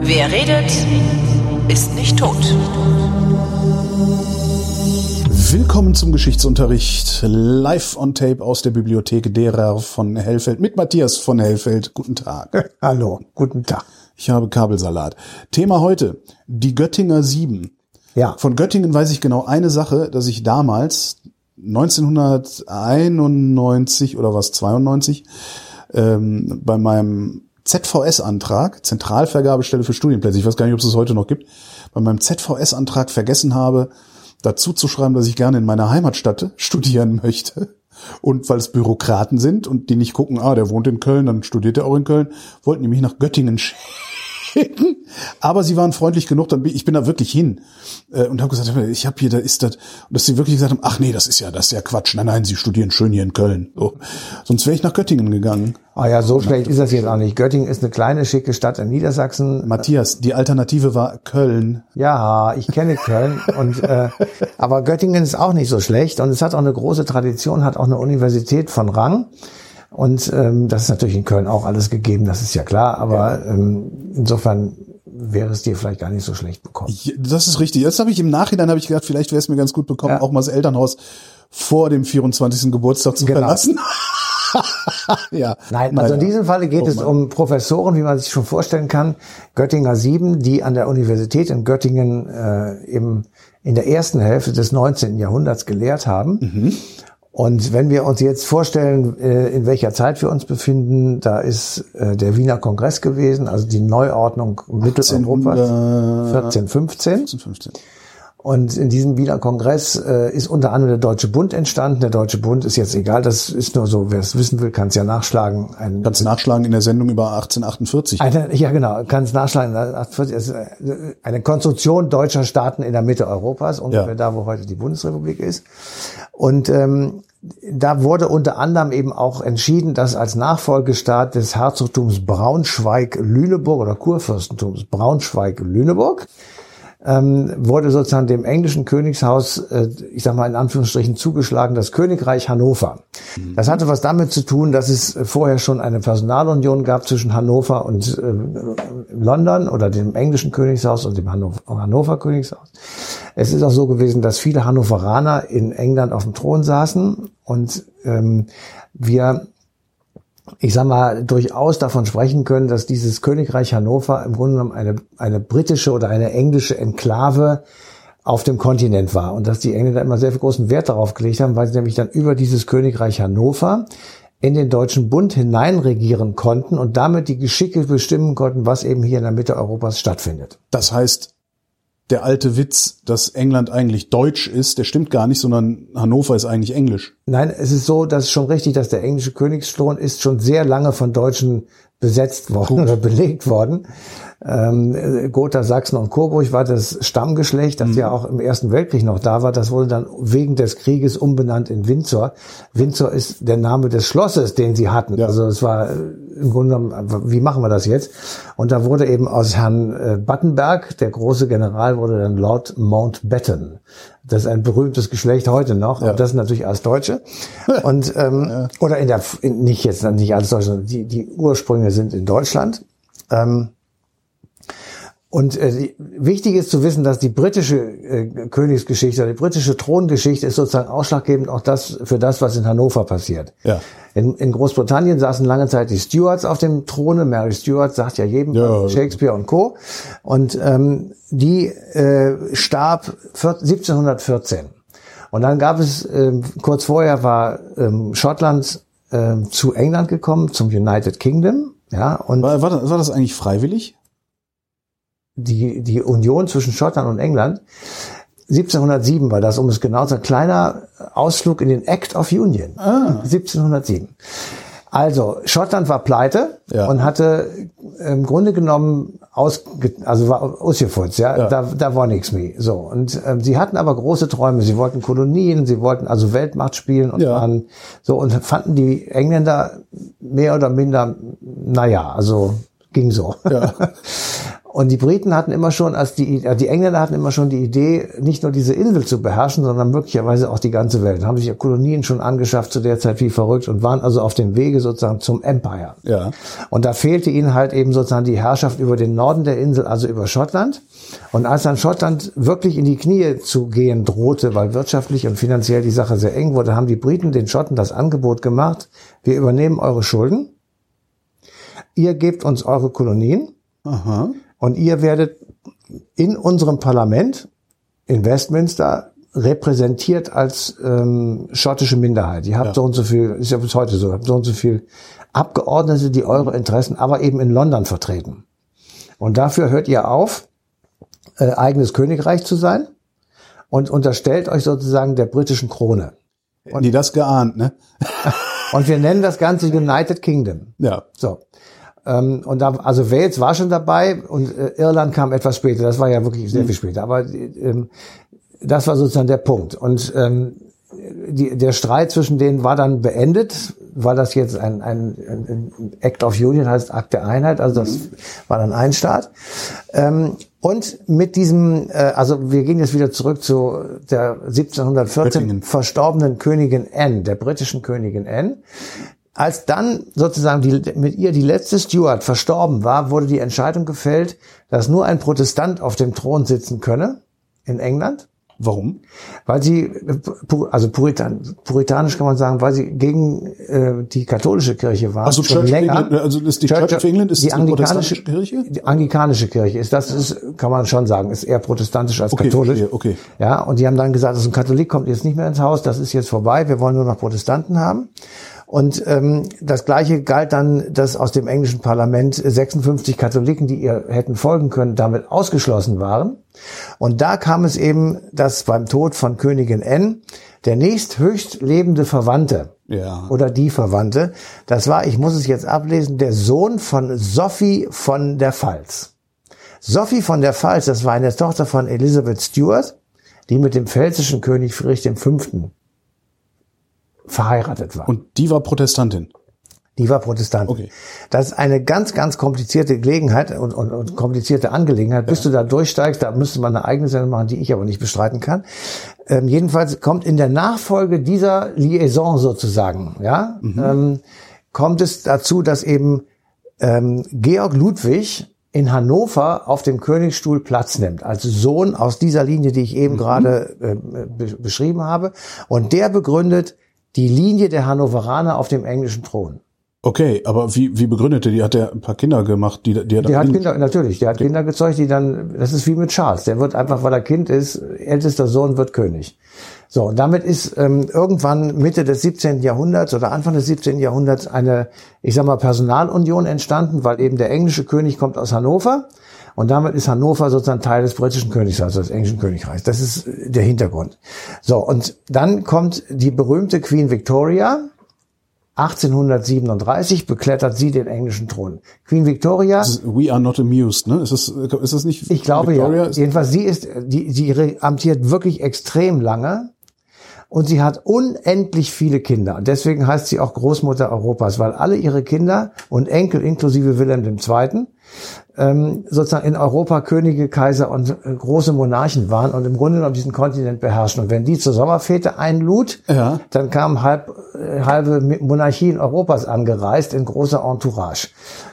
Wer redet, ist nicht tot. Willkommen zum Geschichtsunterricht live on tape aus der Bibliothek derer von Hellfeld mit Matthias von Hellfeld. Guten Tag. Hallo, guten Tag. Ich habe Kabelsalat. Thema heute, die Göttinger Sieben. Ja. Von Göttingen weiß ich genau eine Sache, dass ich damals 1991 oder was 92 ähm, bei meinem ZVS-Antrag, Zentralvergabestelle für Studienplätze, ich weiß gar nicht, ob es es heute noch gibt, bei meinem ZVS-Antrag vergessen habe, dazu zu schreiben, dass ich gerne in meiner Heimatstadt studieren möchte. Und weil es Bürokraten sind und die nicht gucken, ah, der wohnt in Köln, dann studiert er auch in Köln, wollten die mich nach Göttingen schicken. Aber sie waren freundlich genug, dann bin, ich bin da wirklich hin äh, und habe gesagt, ich habe hier, da ist das, und dass sie wirklich gesagt haben, ach nee, das ist ja, das ist ja Quatsch. Nein, nein, sie studieren schön hier in Köln. So. Sonst wäre ich nach Göttingen gegangen. Ah ja, so schlecht ist das jetzt auch nicht. Göttingen ist eine kleine, schicke Stadt in Niedersachsen. Matthias, die Alternative war Köln. Ja, ich kenne Köln und äh, aber Göttingen ist auch nicht so schlecht und es hat auch eine große Tradition, hat auch eine Universität von Rang. Und ähm, das ist natürlich in Köln auch alles gegeben, das ist ja klar, aber ähm, insofern wäre es dir vielleicht gar nicht so schlecht bekommen. Das ist richtig. Jetzt habe ich im Nachhinein habe ich gedacht, vielleicht wäre es mir ganz gut bekommen, Ja. auch mal das Elternhaus vor dem 24. Geburtstag zu Genau. verlassen. ja. Nein, also in diesem Falle geht Oh es um Professoren, wie man sich schon vorstellen kann, Göttinger sieben, die an der Universität in Göttingen äh, eben in der ersten Hälfte des 19. Jahrhunderts gelehrt haben. Mhm. Und wenn wir uns jetzt vorstellen, äh, in welcher Zeit wir uns befinden, da ist äh, der Wiener Kongress gewesen, also die Neuordnung Mitteleuropas 1415. 15. Und in diesem Wiener Kongress äh, ist unter anderem der Deutsche Bund entstanden. Der Deutsche Bund ist jetzt egal, das ist nur so, wer es wissen will, kann es ja nachschlagen. Ein, Kannst nachschlagen in der Sendung über 1848. eine, ja genau, kann es nachschlagen. Das ist eine Konstruktion deutscher Staaten in der Mitte Europas, ungefähr Ja. da, wo heute die Bundesrepublik ist. Und ähm, da wurde unter anderem eben auch entschieden, dass als Nachfolgestaat des Herzogtums Braunschweig-Lüneburg oder Kurfürstentums Braunschweig-Lüneburg ähm, wurde sozusagen dem englischen Königshaus, äh, ich sag mal in Anführungsstrichen, zugeschlagen, das Königreich Hannover. Das hatte was damit zu tun, dass es vorher schon eine Personalunion gab zwischen Hannover und äh, London oder dem englischen Königshaus und dem Hannover, Hannover Königshaus. Es ist auch so gewesen, dass viele Hannoveraner in England auf dem Thron saßen und ähm, wir ich sag mal, durchaus davon sprechen können, dass dieses Königreich Hannover im Grunde genommen eine, eine britische oder eine englische Enklave auf dem Kontinent war und dass die Engländer immer sehr großen Wert darauf gelegt haben, weil sie nämlich dann über dieses Königreich Hannover in den Deutschen Bund hineinregieren konnten und damit die Geschicke bestimmen konnten, was eben hier in der Mitte Europas stattfindet. Das heißt, der alte Witz, dass England eigentlich deutsch ist, der stimmt gar nicht, sondern Hannover ist eigentlich englisch. Nein, es ist so, dass schon richtig, dass der englische Königsthron ist schon sehr lange von Deutschen besetzt worden oder belegt worden. Ähm, äh, Gotha, Sachsen und Coburg war das Stammgeschlecht, das ja auch im Ersten Weltkrieg noch da war. Das wurde dann wegen des Krieges umbenannt in Windsor. Windsor ist der Name des Schlosses, den sie hatten. Ja. Also es war äh, im Grunde genommen, wie machen wir das jetzt? Und da wurde eben aus Herrn äh, Battenberg, der große General, wurde dann Lord Mountbatten. Das ist ein berühmtes Geschlecht heute noch. Ja. Und das sind natürlich alles Deutsche. Und ähm, oder in der in, nicht jetzt nicht alles Deutsche, sondern die die Ursprünge sind in Deutschland. Ähm, und äh, die, wichtig ist zu wissen, dass die britische äh, Königsgeschichte, die britische Throngeschichte ist sozusagen ausschlaggebend auch das für das, was in Hannover passiert. Ja. In, in Großbritannien saßen lange Zeit die Stuarts auf dem Throne. Mary Stuart sagt ja jedem Ja. Shakespeare und Co. Und ähm, die äh, starb 1714. Und dann gab es ähm, kurz vorher war ähm, Schottland ähm, zu England gekommen, zum United Kingdom. Ja, und War, war, das, war das eigentlich freiwillig? Die, die Union zwischen Schottland und England. 1707 war das, um es genau zu sagen, kleiner Ausflug in den Act of Union. Ah. 1707. Also, Schottland war pleite Ja. und hatte im Grunde genommen aus, also war ausgefutzt, ja, Ja. Da, da war nichts mehr. So. Und ähm, sie hatten aber große Träume. Sie wollten Kolonien, sie wollten also Weltmacht spielen und Ja. waren so und fanden die Engländer mehr oder minder, naja, also ging so. Ja. Und die Briten hatten immer schon, als die, äh, die Engländer hatten immer schon die Idee, nicht nur diese Insel zu beherrschen, sondern möglicherweise auch die ganze Welt. Haben sich ja Kolonien schon angeschafft zu der Zeit wie verrückt und waren also auf dem Wege sozusagen zum Empire. Ja. Und da fehlte ihnen halt eben sozusagen die Herrschaft über den Norden der Insel, also über Schottland. Und als dann Schottland wirklich in die Knie zu gehen drohte, weil wirtschaftlich und finanziell die Sache sehr eng wurde, haben die Briten den Schotten das Angebot gemacht, wir übernehmen eure Schulden, ihr gebt uns eure Kolonien Aha. Und ihr werdet in unserem Parlament in Westminster repräsentiert als ähm, schottische Minderheit. Ihr habt Ja. so und so viel, ist ja bis heute so, habt so und so viel Abgeordnete, die eure Interessen aber eben in London vertreten. Und dafür hört ihr auf, äh, eigenes Königreich zu sein und unterstellt euch sozusagen der britischen Krone. Hätten die das geahnt, ne? Und wir nennen das Ganze United Kingdom. Ja. So. Ähm, und da, also Wales war schon dabei und äh, Irland kam etwas später. Das war ja wirklich sehr viel später. Aber ähm, das war sozusagen der Punkt. Und ähm, die, der Streit zwischen denen war dann beendet, weil das jetzt ein, ein, ein Act of Union heißt, Akt der Einheit. Also das war dann ein Staat. Ähm, und mit diesem, äh, also wir gehen jetzt wieder zurück zu der 1714 Göttingen. verstorbenen Königin Anne, der britischen Königin Anne. Als dann sozusagen die, mit ihr die letzte Stuart verstorben war, wurde die Entscheidung gefällt, dass nur ein Protestant auf dem Thron sitzen könne in England, Warum? weil sie, äh, also Puritan, puritanisch kann man sagen, weil sie gegen äh, die katholische Kirche war. Also schon Church länger. England, also ist die Church of England ist die die anglikanische Kirche? Die anglikanische Kirche ist das, ist, kann man schon sagen, ist eher protestantisch als Okay, katholisch. verstehe, okay. Ja, und die haben dann gesagt, also ein Katholik kommt jetzt nicht mehr ins Haus, das ist jetzt vorbei, wir wollen nur noch Protestanten haben. Und ähm, das Gleiche galt dann, dass aus dem englischen Parlament 56 Katholiken, die ihr hätten folgen können, damit ausgeschlossen waren. Und da kam es eben, dass beim Tod von Königin N der nächsthöchst lebende Verwandte Ja. oder die Verwandte, das war, ich muss es jetzt ablesen, der Sohn von Sophie von der Pfalz. Sophie von der Pfalz, das war eine Tochter von Elizabeth Stuart, die mit dem pfälzischen König Friedrich V. verheiratet war. Und die war Protestantin. Die war Protestant. Okay. Das ist eine ganz, ganz komplizierte Gelegenheit und, und, und komplizierte Angelegenheit. Bis du da durchsteigst, da müsste man eine eigene Sendung machen, die ich aber nicht bestreiten kann. Ähm, jedenfalls kommt in der Nachfolge dieser Liaison sozusagen, ja, ähm, kommt es dazu, dass eben ähm, Georg Ludwig in Hannover auf dem Königsstuhl Platz nimmt, als Sohn aus dieser Linie, die ich eben gerade äh, be beschrieben habe. Und der begründet die Linie der Hannoveraner auf dem englischen Thron. Okay, aber wie, wie begründete die? Hat der ein paar Kinder gemacht, die, die Der hat Kinder, natürlich, der hat Kinder gezeugt, die dann, das ist wie mit Charles, der wird einfach, weil er Kind ist, ältester Sohn wird König. So, und damit ist ähm, irgendwann Mitte des 17. Jahrhunderts oder Anfang des 17. Jahrhunderts eine, ich sag mal, Personalunion entstanden, weil eben der englische König kommt aus Hannover und damit ist Hannover sozusagen Teil des britischen Königreichs, also des englischen Königreichs. Das ist äh, der Hintergrund. So, und dann kommt die berühmte Queen Victoria, 1837 beklettert sie den englischen Thron. Queen Victoria, We are not amused, ne? Ist das, ist das nicht? ich glaube Victoria ja. Jedenfalls sie ist, die, sie re- amtiert wirklich extrem lange und sie hat unendlich viele Kinder. Und deswegen heißt sie auch Großmutter Europas, weil alle ihre Kinder und Enkel inklusive Wilhelm II. Ähm, sozusagen in Europa Könige, Kaiser und äh, große Monarchen waren und im Grunde genommen diesen Kontinent beherrschen. Und wenn die zur Sommerfete einlud, Ja. dann kamen halb, äh, halbe Monarchien Europas angereist in großer Entourage.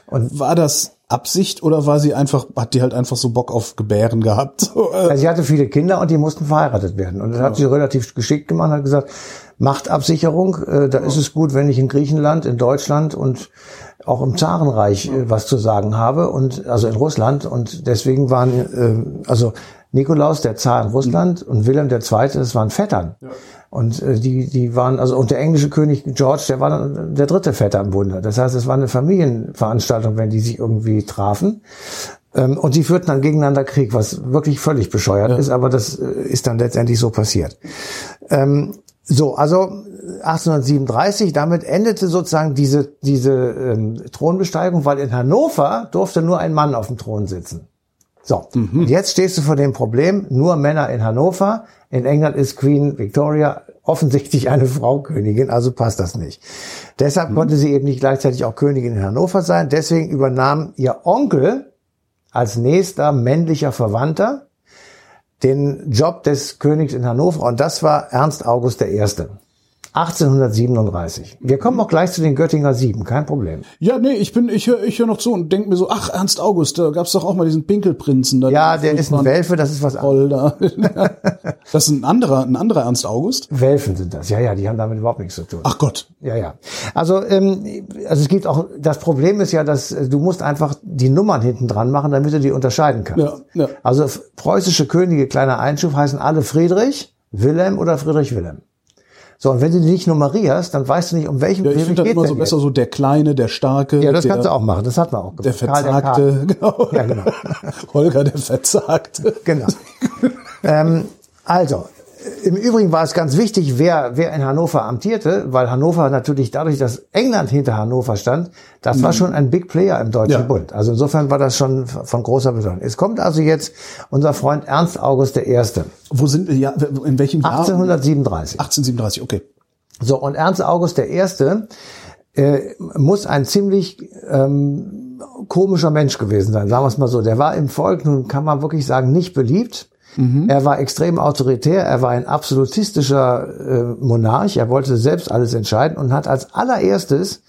Und war das Absicht oder war sie einfach, hat die halt einfach so Bock auf Gebären gehabt? Äh, Also sie hatte viele Kinder und die mussten verheiratet werden. Und das hat sie relativ geschickt gemacht, hat gesagt, Machtabsicherung, äh, da ist es gut, wenn ich in Griechenland, in Deutschland und auch im Zarenreich äh, was zu sagen habe und also in Russland und deswegen waren äh, also Nikolaus der Zar in Russland und Wilhelm der Zweite, das waren Vettern. Und äh, die die waren also und der englische König George, der war dann der dritte Vetter im Bunde. Das heißt, es war eine Familienveranstaltung, wenn die sich irgendwie trafen. Ähm, Und die führten dann gegeneinander Krieg, was wirklich völlig bescheuert ist, aber das äh, ist dann letztendlich so passiert. Ähm, so, also 1837, damit endete sozusagen diese, diese ähm, Thronbesteigung, weil in Hannover durfte nur ein Mann auf dem Thron sitzen. So, und jetzt stehst du vor dem Problem, nur Männer in Hannover. In England ist Queen Victoria offensichtlich eine Frau Königin, also passt das nicht. Deshalb konnte sie eben nicht gleichzeitig auch Königin in Hannover sein. Deswegen übernahm ihr Onkel als nächster männlicher Verwandter den Job des Königs in Hannover und das war Ernst August I. 1837. Wir kommen auch gleich zu den Göttinger Sieben, kein Problem. Ja, nee, ich bin, ich höre ich hör noch zu und denk mir so, ach, Ernst August, da gab's doch auch mal diesen Pinkelprinzen. Da Ja, der ist ein Welfe, das ist was da. Das ist ein anderer, ein anderer Ernst August. Welfen sind das. Ja, ja, die haben damit überhaupt nichts zu tun. Ach Gott. Ja, ja. Also, ähm, also es gibt auch, das Problem ist ja, dass äh, du musst einfach die Nummern hinten dran machen, damit du die unterscheiden kannst. Ja, ja. Also preußische Könige, kleiner Einschub, heißen alle Friedrich, Wilhelm oder Friedrich Wilhelm. So, und wenn du die nicht nummerierst, dann weißt du nicht, um welchen Ja, ich finde das immer so jetzt. besser so der Kleine, der Starke. Ja, das der, kannst du auch machen. Das hat man auch Der gemacht. Karl Verzagte, genau. Ja, genau. Holger, der Verzagte. Genau. ähm, also, im Übrigen war es ganz wichtig, wer, wer in Hannover amtierte, weil Hannover natürlich dadurch, dass England hinter Hannover stand, das war schon ein Big Player im Deutschen Mhm. Ja. Bund. Also insofern war das schon von großer Bedeutung. Es kommt also jetzt unser Freund Ernst August I. Wo sind wir, ja, in welchem Jahr? 1837. 1837, okay. So, und Ernst August I. Äh, muss ein ziemlich ähm, komischer Mensch gewesen sein, sagen wir es mal so. Der war im Volk, nun kann man wirklich sagen, nicht beliebt. Er war extrem autoritär, er war ein absolutistischer äh, Monarch, er wollte selbst alles entscheiden und hat als allererstes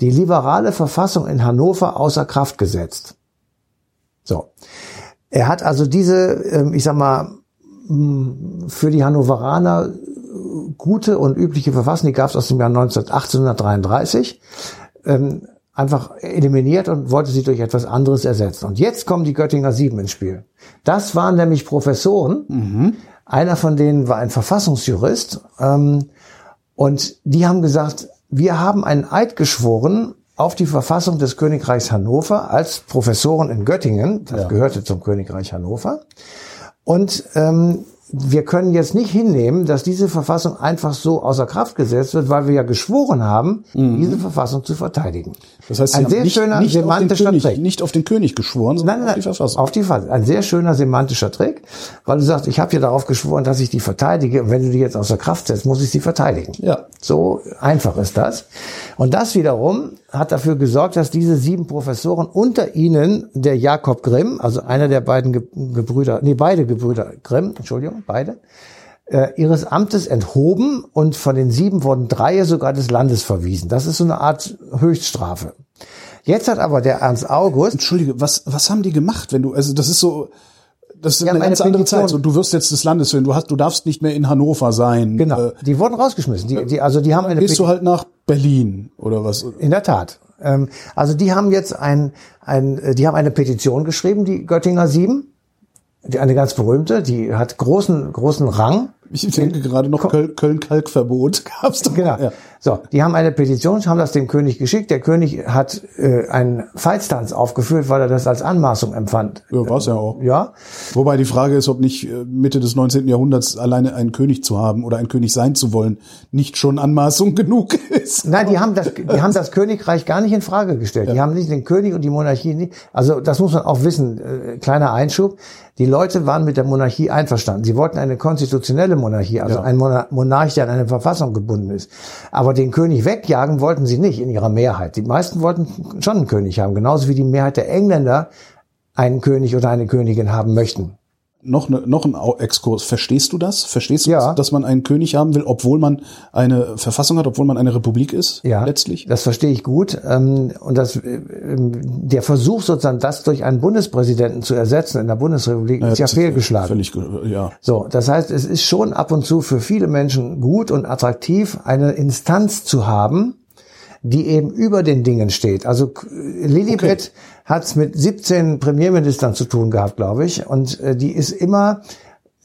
die liberale Verfassung in Hannover außer Kraft gesetzt. So. Er hat also diese, ähm, ich sag mal, für die Hannoveraner gute und übliche Verfassung, die gab es aus dem Jahr 19, 1833, ähm, einfach eliminiert und wollte sie durch etwas anderes ersetzen. Und jetzt kommen die Göttinger Sieben ins Spiel. Das waren nämlich Professoren. Einer von denen war ein Verfassungsjurist. Ähm, und die haben gesagt, wir haben einen Eid geschworen auf die Verfassung des Königreichs Hannover als Professoren in Göttingen. Das Ja. gehörte zum Königreich Hannover. Und ähm, wir können jetzt nicht hinnehmen, dass diese Verfassung einfach so außer Kraft gesetzt wird, weil wir ja geschworen haben, diese Verfassung zu verteidigen. Das heißt, Sie ein sehr nicht, schöner nicht, semantischer König, Trick. nicht auf den König geschworen, sondern Nein, nein, auf die Verfassung. Auf die Verfassung. Ein sehr schöner semantischer Trick, weil du sagst, ich habe dir darauf geschworen, dass ich die verteidige und wenn du die jetzt außer Kraft setzt, muss ich sie verteidigen. Ja. So einfach ist das. Und das wiederum hat dafür gesorgt, dass diese sieben Professoren unter ihnen der Jakob Grimm, also einer der beiden Ge Gebrüder, nee, beide Gebrüder Grimm, Entschuldigung, beide, äh, ihres Amtes enthoben und von den sieben wurden drei sogar des Landes verwiesen. Das ist so eine Art Höchststrafe. Jetzt hat aber der Ernst August Entschuldige, was, was haben die gemacht, wenn du, also das ist so, das ist Ja, eine ganz andere Petition- Zeit. So, du wirst jetzt des Landes hören, du hast, du darfst nicht mehr in Hannover sein. Genau. Äh, Die wurden rausgeschmissen. Die, die, also die haben eine gehst du halt nach Berlin oder was? in der Tat. Ähm, also die haben jetzt ein, ein, äh, die haben eine Petition geschrieben, die Göttinger Sieben, eine ganz berühmte, die hat großen großen Rang. Ich denke gerade noch Köln- Köln-Kalkverbot gab's doch. Genau. Ja. So, die haben eine Petition, haben das dem König geschickt. Der König hat äh, einen Feitstanz aufgeführt, weil er das als Anmaßung empfand. Ja, war's ja auch. Ja, Wobei die Frage ist, ob nicht äh, Mitte des 19. Jahrhunderts alleine einen König zu haben oder ein König sein zu wollen, nicht schon Anmaßung genug ist. Nein, die haben das, die haben das Königreich gar nicht in Frage gestellt. Die haben nicht den König und die Monarchie nicht. Also das muss man auch wissen. Äh, kleiner Einschub. Die Leute waren mit der Monarchie einverstanden. Sie wollten eine konstitutionelle Monarchie, also Ja. ein Mona- Monarch, der an eine Verfassung gebunden ist. Aber den König wegjagen wollten sie nicht in ihrer Mehrheit. Die meisten wollten schon einen König haben, genauso wie die Mehrheit der Engländer einen König oder eine Königin haben möchten. Noch, ne, noch ein Exkurs. Verstehst du das? Verstehst du Ja. das, dass man einen König haben will, obwohl man eine Verfassung hat, obwohl man eine Republik ist? Ja, Letztlich? Das verstehe ich gut. Ähm, Und das, äh, ähm, der Versuch sozusagen, das durch einen Bundespräsidenten zu ersetzen in der Bundesrepublik, ist ja fehlgeschlagen. Völlig, ja. So, das heißt, es ist schon ab und zu für viele Menschen gut und attraktiv, eine Instanz zu haben, die eben über den Dingen steht. Also Lilibet hat es mit 17 Premierministern zu tun gehabt, glaube ich, und äh, die ist immer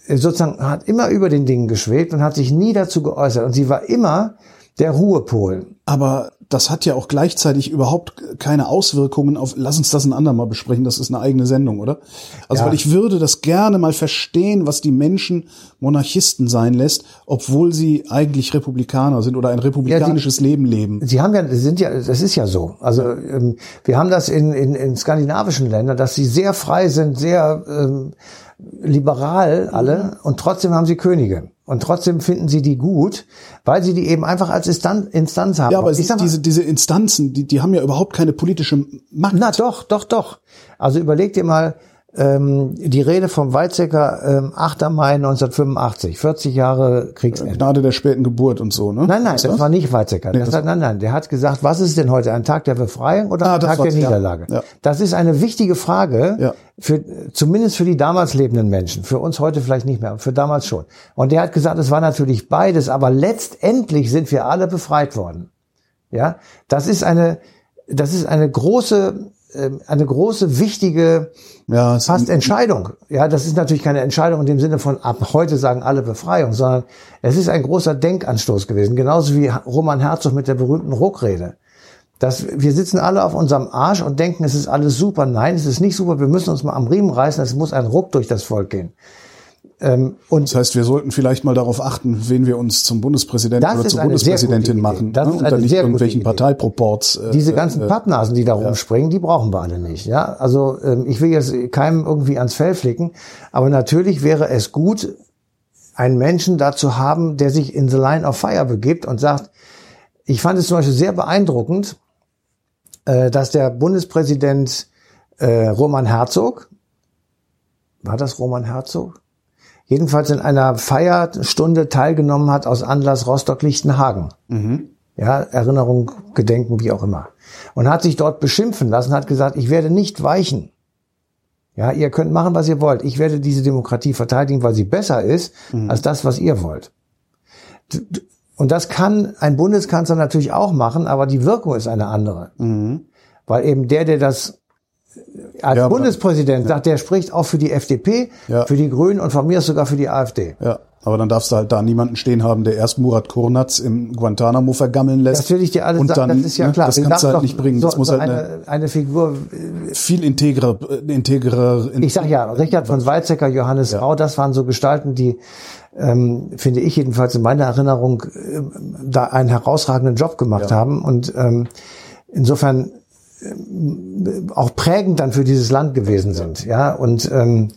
äh, sozusagen hat immer über den Dingen geschwebt und hat sich nie dazu geäußert und sie war immer der Ruhepol. Aber das hat ja auch gleichzeitig überhaupt keine Auswirkungen auf, lass uns das ein andermal besprechen, das ist eine eigene Sendung, oder? Also, Ja. weil ich würde das gerne mal verstehen, was die Menschen Monarchisten sein lässt, obwohl sie eigentlich Republikaner sind oder ein republikanisches Leben leben. Sie haben ja, sind ja, das ist ja so. Also ähm, wir haben das in, in, in skandinavischen Ländern, dass sie sehr frei sind, sehr ähm, liberal alle und trotzdem haben sie Könige. Und trotzdem finden sie die gut, weil sie die eben einfach als Instan- Instanz haben. Ja, aber mal, diese, diese Instanzen, die, die haben ja überhaupt keine politische Macht. na doch, doch, doch. Also überleg dir mal ähm, die Rede vom Weizsäcker ähm, 8. Mai 1985, 40 Jahre Kriegsende. Gnade der späten Geburt und so, ne? Nein, nein, Ist das war nicht Weizsäcker. das das- hat, nein, nein, der hat gesagt, was ist denn heute, ein Tag der Befreiung oder Ah, ein das Tag der war's, ja. Niederlage? Ja. Das ist eine wichtige Frage, Ja. für, zumindest für die damals lebenden Menschen, für uns heute vielleicht nicht mehr, für damals schon. Und der hat gesagt, es war natürlich beides, aber letztendlich sind wir alle befreit worden. Ja, das ist eine, das ist eine große, eine große, wichtige, Ja, fast Entscheidung. Ja, das ist natürlich keine Entscheidung in dem Sinne von ab heute sagen alle Befreiung, sondern es ist ein großer Denkanstoß gewesen. Genauso wie Roman Herzog mit der berühmten Ruckrede. Das, wir sitzen alle auf unserem Arsch und denken, es ist alles super. Nein, es ist nicht super. Wir müssen uns mal am Riemen reißen. Es muss ein Ruck durch das Volk gehen. Ähm, und Das heißt, wir sollten vielleicht mal darauf achten, wen wir uns zum Bundespräsidenten oder zur Bundespräsidentin machen. Das ne? ist Und eine dann nicht sehr irgendwelchen. Parteiproports. Äh, diese ganzen Pappnasen, die da rumspringen, die brauchen wir alle nicht. Ja, also ähm, ich will jetzt keinem irgendwie ans Fell flicken, aber natürlich wäre es gut, einen Menschen dazu haben, der sich in the line of fire begibt und sagt, ich fand es zum Beispiel sehr beeindruckend, äh, dass der Bundespräsident äh, Roman Herzog, war das Roman Herzog? Jedenfalls in einer Feierstunde teilgenommen hat aus Anlass Rostock-Lichtenhagen. Ja, Erinnerung, Gedenken, wie auch immer. Und hat sich dort beschimpfen lassen, hat gesagt, ich werde nicht weichen. Ja, ihr könnt machen, was ihr wollt. Ich werde diese Demokratie verteidigen, weil sie besser ist als das, was ihr wollt. Und das kann ein Bundeskanzler natürlich auch machen, aber die Wirkung ist eine andere. Weil eben der, der das als Ja, Bundespräsident sagt, der spricht auch für die FDP, Ja. für die Grünen und von mir sogar für die AfD. Ja, aber dann darfst du halt da niemanden stehen haben, der erst Murat Kurnatz im Guantanamo vergammeln lässt. Das will ich dir alles und sagen, dann, das ist ja ne, klar. Das kannst du halt nicht bringen. So, das muss so halt eine, eine, Figur, viel integrer, äh, integrer. ich sag ja, Richard von Weizsäcker, Johannes Rau, das waren so Gestalten, die, ähm, finde ich jedenfalls in meiner Erinnerung, ähm, da einen herausragenden Job gemacht haben und ähm, insofern auch prägend dann für dieses Land gewesen sind. Ja, und ähm,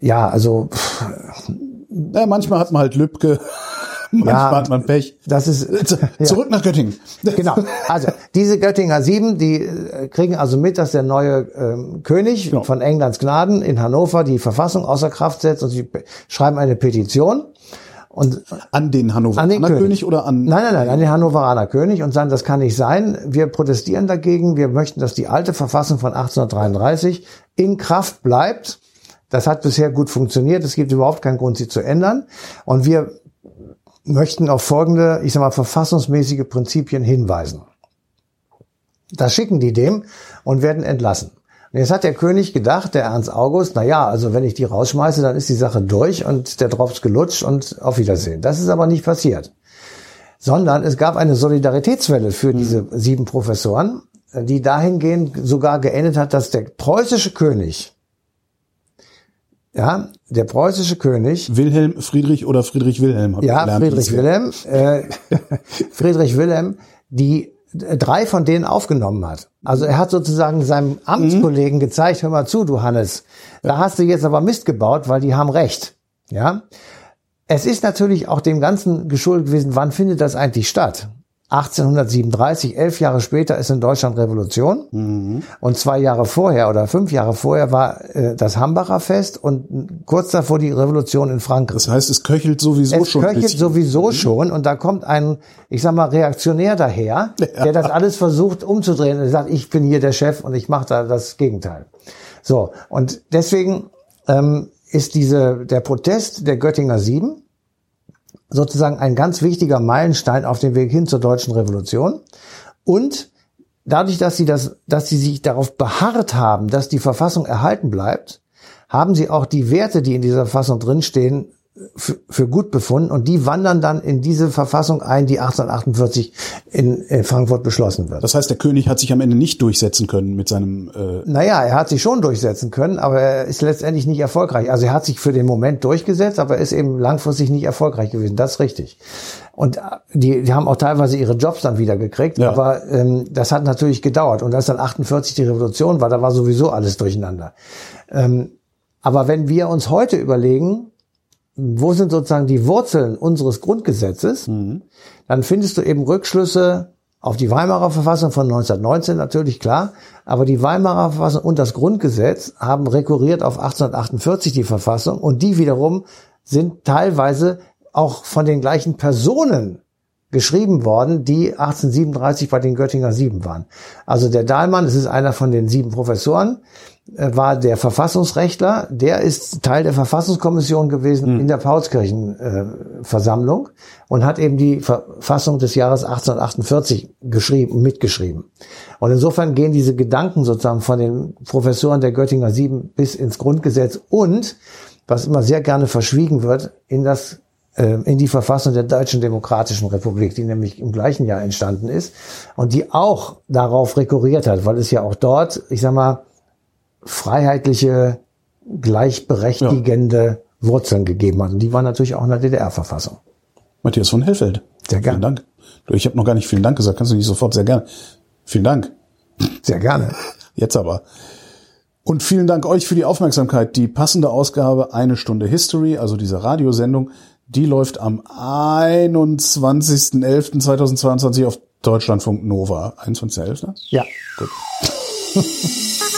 ja, also pff, ja, manchmal hat man halt Lübcke, manchmal Ja. hat man Pech. das ist ja. Zurück nach Göttingen. Genau. Also diese Göttinger Sieben, die äh, kriegen also mit, dass der neue ähm, König Genau. von Englands Gnaden in Hannover die Verfassung außer Kraft setzt und sie schreiben eine Petition und An den Hannoveraner an den König. König oder an. Nein, nein, nein, an den Hannoveraner König und sagen, das kann nicht sein. Wir protestieren dagegen. Wir möchten, dass die alte Verfassung von 1833 in Kraft bleibt. Das hat bisher gut funktioniert. Es gibt überhaupt keinen Grund, sie zu ändern. Und wir möchten auf folgende, ich sag mal, verfassungsmäßige Prinzipien hinweisen. Das schicken die dem und werden entlassen. Und jetzt hat der König gedacht, der Ernst August, na ja, also wenn ich die rausschmeiße, dann ist die Sache durch und der Drops gelutscht und auf Wiedersehen. Das ist aber nicht passiert. Sondern es gab eine Solidaritätswelle für diese sieben Professoren, die dahingehend sogar geendet hat, dass der preußische König, ja, der preußische König Wilhelm Friedrich oder Friedrich Wilhelm. hab ja. Friedrich Wilhelm, äh, Friedrich Wilhelm, die drei von denen aufgenommen hat. Also er hat sozusagen seinem Amtskollegen gezeigt, hör mal zu, du Hannes, da hast du jetzt aber Mist gebaut, weil die haben recht. Ja. Es ist natürlich auch dem Ganzen geschuldet gewesen, wann findet das eigentlich statt? 1837, elf Jahre später ist in Deutschland Revolution. Und zwei Jahre vorher oder fünf Jahre vorher war äh, das Hambacher Fest und kurz davor die Revolution in Frankreich. Das heißt, es köchelt sowieso Es schon. ein köchelt sowieso schon und da kommt ein, ich sag mal, Reaktionär daher, der das alles versucht umzudrehen und sagt, ich bin hier der Chef und ich mache da das Gegenteil. So, und deswegen ähm, ist diese, der Protest der Göttinger Sieben sozusagen ein ganz wichtiger Meilenstein auf dem Weg hin zur deutschen Revolution. Und dadurch, dass sie das, dass sie sich darauf beharrt haben, dass die Verfassung erhalten bleibt, haben sie auch die Werte, die in dieser Verfassung drinstehen, für, gut befunden und die wandern dann in diese Verfassung ein, die 1848 in, in Frankfurt beschlossen wird. Das heißt, der König hat sich am Ende nicht durchsetzen können mit seinem. Äh, Naja, er hat sich schon durchsetzen können, aber er ist letztendlich nicht erfolgreich. Also er hat sich für den Moment durchgesetzt, aber er ist eben langfristig nicht erfolgreich gewesen. Das ist richtig. Und äh, die, die haben auch teilweise ihre Jobs dann wieder gekriegt, Ja. aber ähm, das hat natürlich gedauert. Und als dann 48 die Revolution war, da war sowieso alles durcheinander. Ähm, Aber wenn wir uns heute überlegen, wo sind sozusagen die Wurzeln unseres Grundgesetzes, Mhm. dann findest du eben Rückschlüsse auf die Weimarer Verfassung von 1919 natürlich klar, aber die Weimarer Verfassung und das Grundgesetz haben rekurriert auf 1848 die Verfassung. Und die wiederum sind teilweise auch von den gleichen Personen geschrieben worden, die 1837 bei den Göttinger Sieben waren. Also der Dahlmann, das ist einer von den sieben Professoren, äh, war der Verfassungsrechtler, der ist Teil der Verfassungskommission gewesen in der Paulskirchenversammlung und hat eben die Verfassung des Jahres 1848 geschrieben, mitgeschrieben. Und insofern gehen diese Gedanken sozusagen von den Professoren der Göttinger Sieben bis ins Grundgesetz und, was immer sehr gerne verschwiegen wird, in das äh, in die Verfassung der Deutschen Demokratischen Republik, die nämlich im gleichen Jahr entstanden ist und die auch darauf rekurriert hat, weil es ja auch dort, ich sag mal, freiheitliche, gleichberechtigende Wurzeln gegeben hat. Und die waren natürlich auch in der DDR-Verfassung. Matthias von Hellfeld. Sehr gerne. Vielen Dank. Ich habe noch gar nicht vielen Dank gesagt. Kannst du nicht sofort sehr gerne. Vielen Dank. Sehr gerne. Jetzt aber. Und vielen Dank euch für die Aufmerksamkeit. Die passende Ausgabe Eine Stunde History, also diese Radiosendung, die läuft am 21.11.2022 auf Deutschlandfunk Nova. 21.11. Ja. Gut.